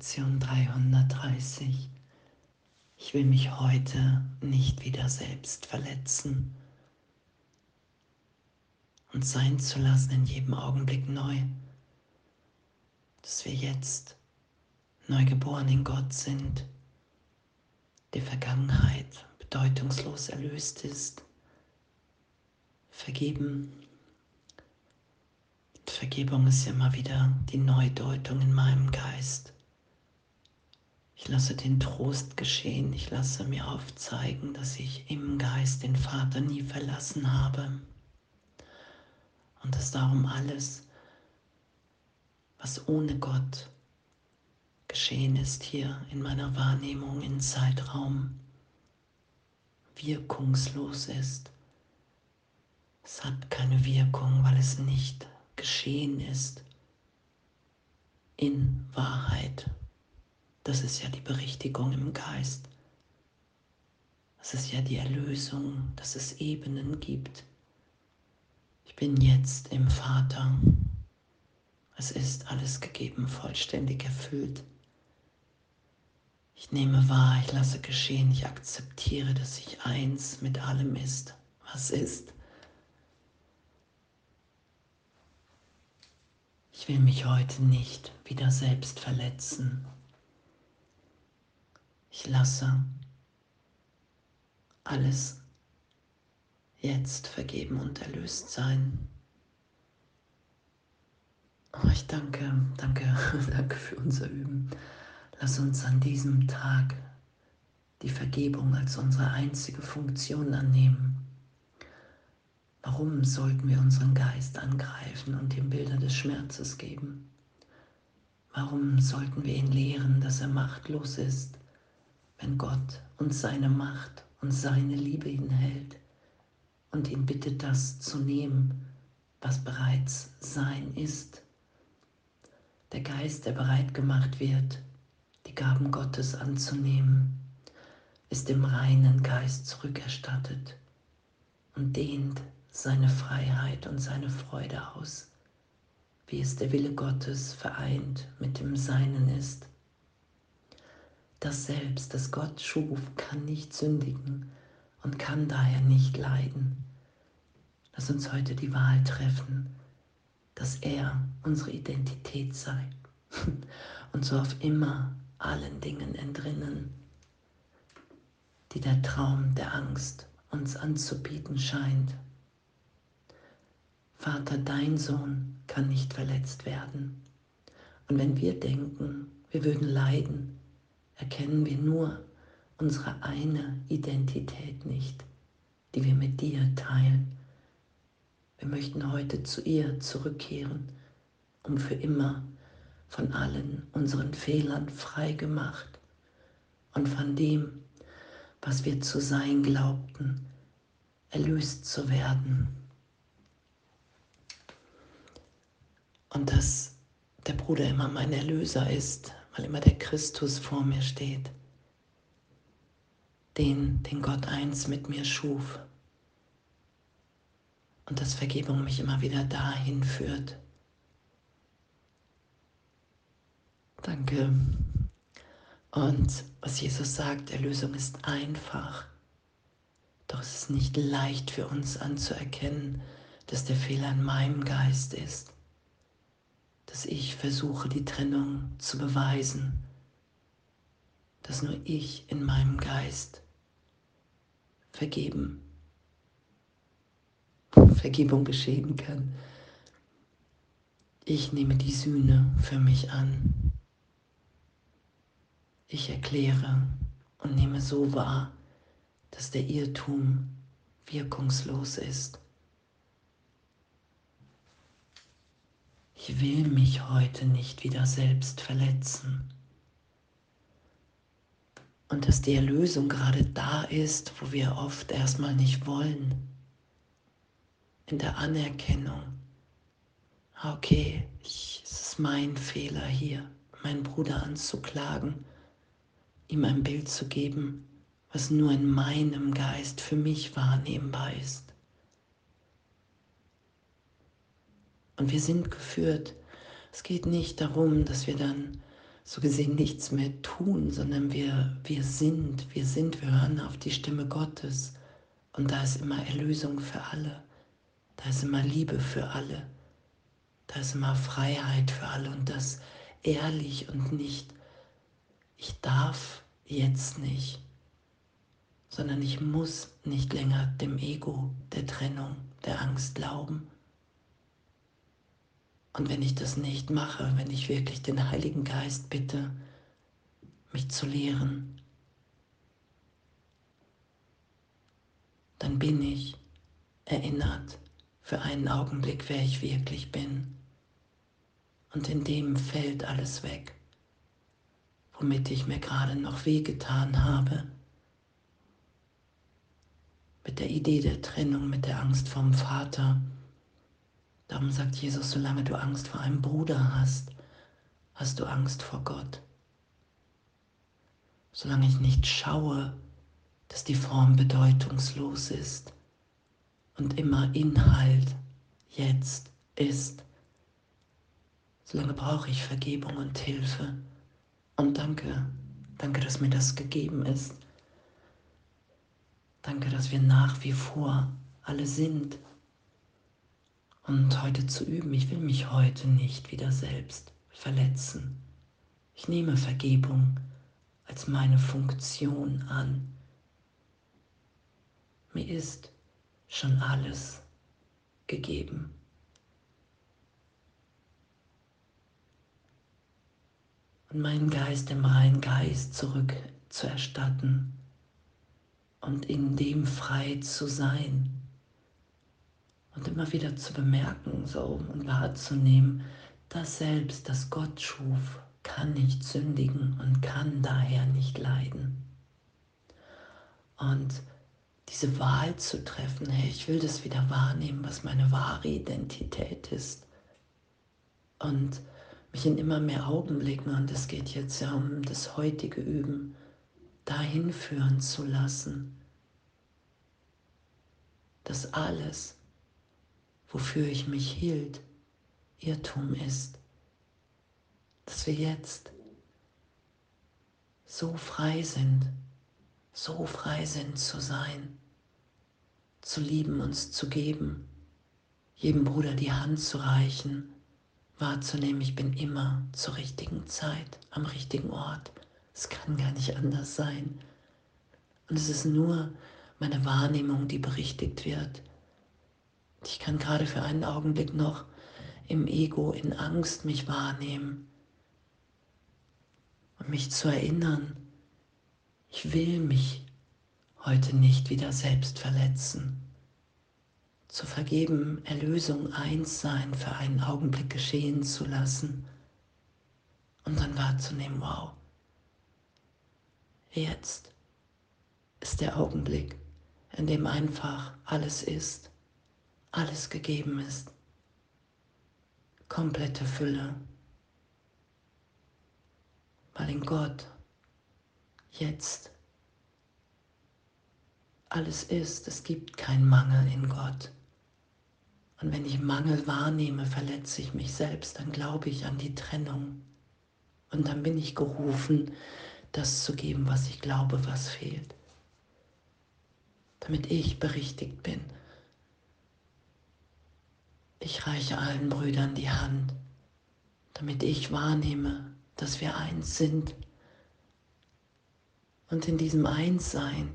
Lektion 330. Ich will mich heute nicht wieder selbst verletzen und sein zu lassen in jedem Augenblick neu, dass wir jetzt neugeboren in Gott sind, die Vergangenheit bedeutungslos erlöst ist, vergeben. Vergebung ist immer wieder die Neudeutung in meinem Geist. Ich lasse den Trost geschehen, ich lasse mir aufzeigen, dass ich im Geist den Vater nie verlassen habe und dass darum alles, was ohne Gott geschehen ist hier in meiner Wahrnehmung in Zeitraum, wirkungslos ist. Es hat keine Wirkung, weil es nicht geschehen ist in Wahrheit. Das ist ja die Berichtigung im Geist. Das ist ja die Erlösung, dass es Ebenen gibt. Ich bin jetzt im Vater. Es ist alles gegeben, vollständig erfüllt. Ich nehme wahr, ich lasse geschehen, ich akzeptiere, dass ich eins mit allem ist, was ist. Ich will mich heute nicht wieder selbst verletzen. Ich lasse alles jetzt vergeben und erlöst sein. Oh, ich danke, danke, danke für unser Üben. Lass uns an diesem Tag die Vergebung als unsere einzige Funktion annehmen. Warum sollten wir unseren Geist angreifen und ihm Bilder des Schmerzes geben? Warum sollten wir ihn lehren, dass er machtlos ist, wenn Gott uns seine Macht und seine Liebe ihn hält und ihn bittet, das zu nehmen, was bereits sein ist? Der Geist, der bereit gemacht wird, die Gaben Gottes anzunehmen, ist dem reinen Geist zurückerstattet und dehnt seine Freiheit und seine Freude aus, wie es der Wille Gottes vereint mit dem Seinen ist. Das Selbst, das Gott schuf, kann nicht sündigen und kann daher nicht leiden. Lass uns heute die Wahl treffen, dass er unsere Identität sei und so auf immer allen Dingen entrinnen, die der Traum der Angst uns anzubieten scheint. Vater, dein Sohn kann nicht verletzt werden. Und wenn wir denken, wir würden leiden, erkennen wir nur unsere eine Identität nicht, die wir mit dir teilen. Wir möchten heute zu ihr zurückkehren, um für immer von allen unseren Fehlern frei gemacht und von dem, was wir zu sein glaubten, erlöst zu werden. Und dass der Bruder immer mein Erlöser ist, weil immer der Christus vor mir steht, den, den Gott eins mit mir schuf. Und dass Vergebung mich immer wieder dahin führt, Danke. Und was Jesus sagt, Erlösung ist einfach. Doch es ist nicht leicht für uns anzuerkennen, dass der Fehler in meinem Geist ist. Dass ich versuche, die Trennung zu beweisen. Dass nur ich in meinem Geist vergeben, Vergebung geschehen kann. Ich nehme die Sühne für mich an. Ich erkläre und nehme so wahr, dass der Irrtum wirkungslos ist. Will mich heute nicht wieder selbst verletzen. Und dass die Erlösung gerade da ist, wo wir oft erstmal nicht wollen. In der Anerkennung. Ah, okay, ich, es ist mein Fehler hier, meinen Bruder anzuklagen ihm ein Bild zu geben, was nur in meinem Geist für mich wahrnehmbar ist. Und wir sind geführt. Es geht nicht darum, dass wir dann so gesehen nichts mehr tun, sondern wir, wir sind, wir sind, wir hören auf die Stimme Gottes. Und da ist immer Erlösung für alle, da ist immer Liebe für alle, da ist immer Freiheit für alle und das ehrlich und nicht, ich darf jetzt nicht, sondern ich muss nicht länger dem Ego, der Trennung, der Angst glauben. Und wenn ich das nicht mache, wenn ich wirklich den Heiligen Geist bitte, mich zu lehren, dann bin ich erinnert für einen Augenblick, wer ich wirklich bin. Und in dem fällt alles weg, womit ich mir gerade noch wehgetan habe. Mit der Idee der Trennung, mit der Angst vom Vater Darum sagt Jesus, solange du Angst vor einem Bruder hast, hast du Angst vor Gott. Solange ich nicht schaue, dass die Form bedeutungslos ist und immer Inhalt jetzt ist, solange brauche ich Vergebung und Hilfe. Und danke, danke, dass mir das gegeben ist. Danke, dass wir nach wie vor alle sind und heute zu üben. Ich will mich heute nicht wieder selbst verletzen. Ich nehme Vergebung als meine Funktion an. Mir ist schon alles gegeben. Und meinen Geist im reinen Geist zurück zu erstatten und in dem frei zu sein und immer wieder zu bemerken so, und wahrzunehmen, dass selbst, das Gott schuf, kann nicht sündigen und kann daher nicht leiden. Und diese Wahl zu treffen, hey, ich will das wieder wahrnehmen, was meine wahre Identität ist. Und mich in immer mehr Augenblicken, und es geht jetzt ja um das heutige Üben, dahin führen zu lassen, dass alles, wofür ich mich hielt, Irrtum ist, dass wir jetzt so frei sind, so frei sind zu sein, zu lieben, uns zu geben, jedem Bruder die Hand zu reichen, wahrzunehmen, ich bin immer zur richtigen Zeit, am richtigen Ort. Es kann gar nicht anders sein. Und es ist nur meine Wahrnehmung, die berichtigt wird. Ich kann gerade für einen Augenblick noch im Ego, in Angst mich wahrnehmen und mich zu erinnern, ich will mich heute nicht wieder selbst verletzen. Zu vergeben, Erlösung eins sein, für einen Augenblick geschehen zu lassen und dann wahrzunehmen, wow, jetzt ist der Augenblick, in dem einfach alles ist alles gegeben ist. Komplette Fülle. Weil in Gott jetzt alles ist. Es gibt keinen Mangel in Gott. Und wenn ich Mangel wahrnehme, verletze ich mich selbst, dann glaube ich an die Trennung. Und dann bin ich gerufen, das zu geben, was ich glaube, was fehlt. Damit ich berichtigt bin. Ich reiche allen Brüdern die Hand, damit ich wahrnehme, dass wir eins sind. Und in diesem Einssein,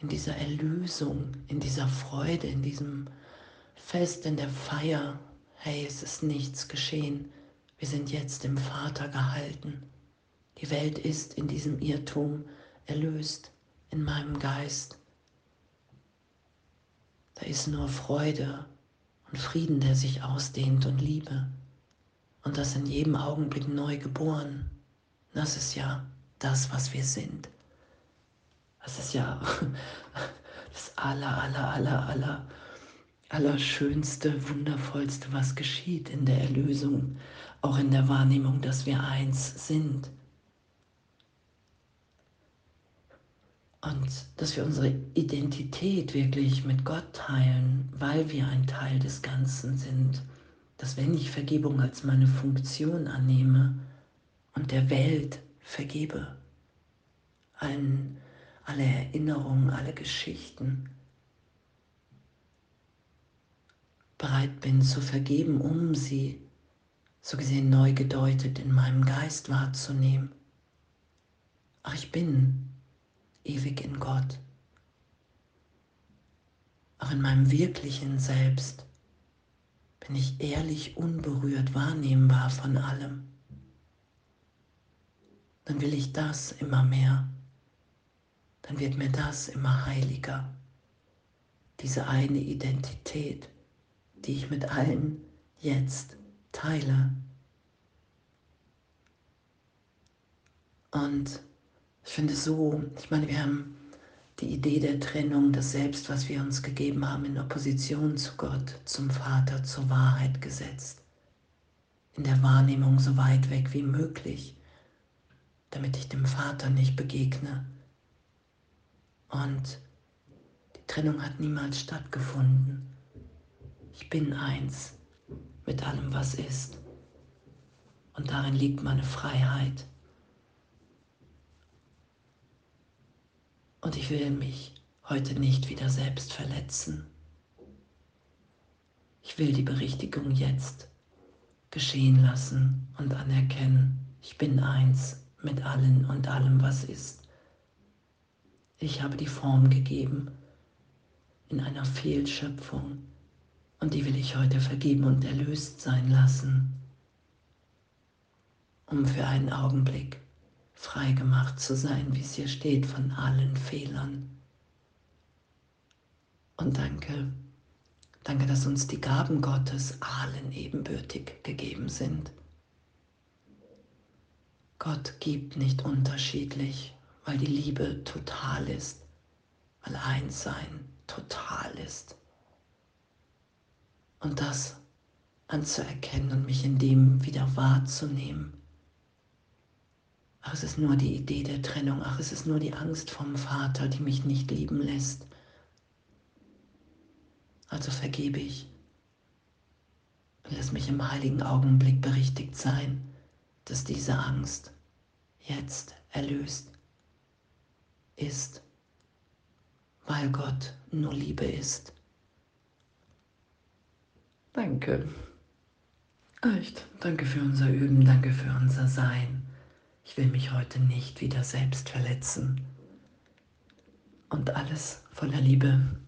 in dieser Erlösung, in dieser Freude, in diesem Fest, in der Feier, hey, es ist nichts geschehen. Wir sind jetzt im Vater gehalten. Die Welt ist in diesem Irrtum erlöst, in meinem Geist. Da ist nur Freude und Frieden, der sich ausdehnt und Liebe. Und das in jedem Augenblick neu geboren. Das ist ja das, was wir sind. Das ist ja das aller, aller, aller, aller, allerschönste, wundervollste, was geschieht in der Erlösung, auch in der Wahrnehmung, dass wir eins sind. Und dass wir unsere Identität wirklich mit Gott teilen, weil wir ein Teil des Ganzen sind. Dass wenn ich Vergebung als meine Funktion annehme und der Welt vergebe. Allen, alle Erinnerungen, alle Geschichten. Bereit bin zu vergeben, um sie so gesehen neu gedeutet in meinem Geist wahrzunehmen. Ach, ich bin ewig in Gott. Auch in meinem wirklichen Selbst bin ich ehrlich unberührt wahrnehmbar von allem. Dann will ich das immer mehr. Dann wird mir das immer heiliger. Diese eine Identität, die ich mit allen jetzt teile. Und ich finde so, ich meine, wir haben die Idee der Trennung, das Selbst, was wir uns gegeben haben, in Opposition zu Gott, zum Vater, zur Wahrheit gesetzt. In der Wahrnehmung so weit weg wie möglich, damit ich dem Vater nicht begegne. Und die Trennung hat niemals stattgefunden. Ich bin eins mit allem, was ist. Und darin liegt meine Freiheit. Und ich will mich heute nicht wieder selbst verletzen. Ich will die Berichtigung jetzt geschehen lassen und anerkennen, ich bin eins mit allen und allem, was ist. Ich habe die Form gegeben in einer Fehlschöpfung und die will ich heute vergeben und erlöst sein lassen, um für einen Augenblick frei gemacht zu sein, wie es hier steht, von allen Fehlern. Und danke, danke, dass uns die Gaben Gottes allen ebenbürtig gegeben sind. Gott gibt nicht unterschiedlich, weil die Liebe total ist, weil Einssein total ist. Und das anzuerkennen und mich in dem wieder wahrzunehmen, Ach, es ist nur die Idee der Trennung. Ach, es ist nur die Angst vom Vater, die mich nicht lieben lässt. Also vergebe ich lass mich im heiligen Augenblick berichtigt sein, dass diese Angst jetzt erlöst ist, weil Gott nur Liebe ist. Danke. Echt, danke für unser Üben, danke für unser Sein. Ich will mich heute nicht wieder selbst verletzen. Und alles voller Liebe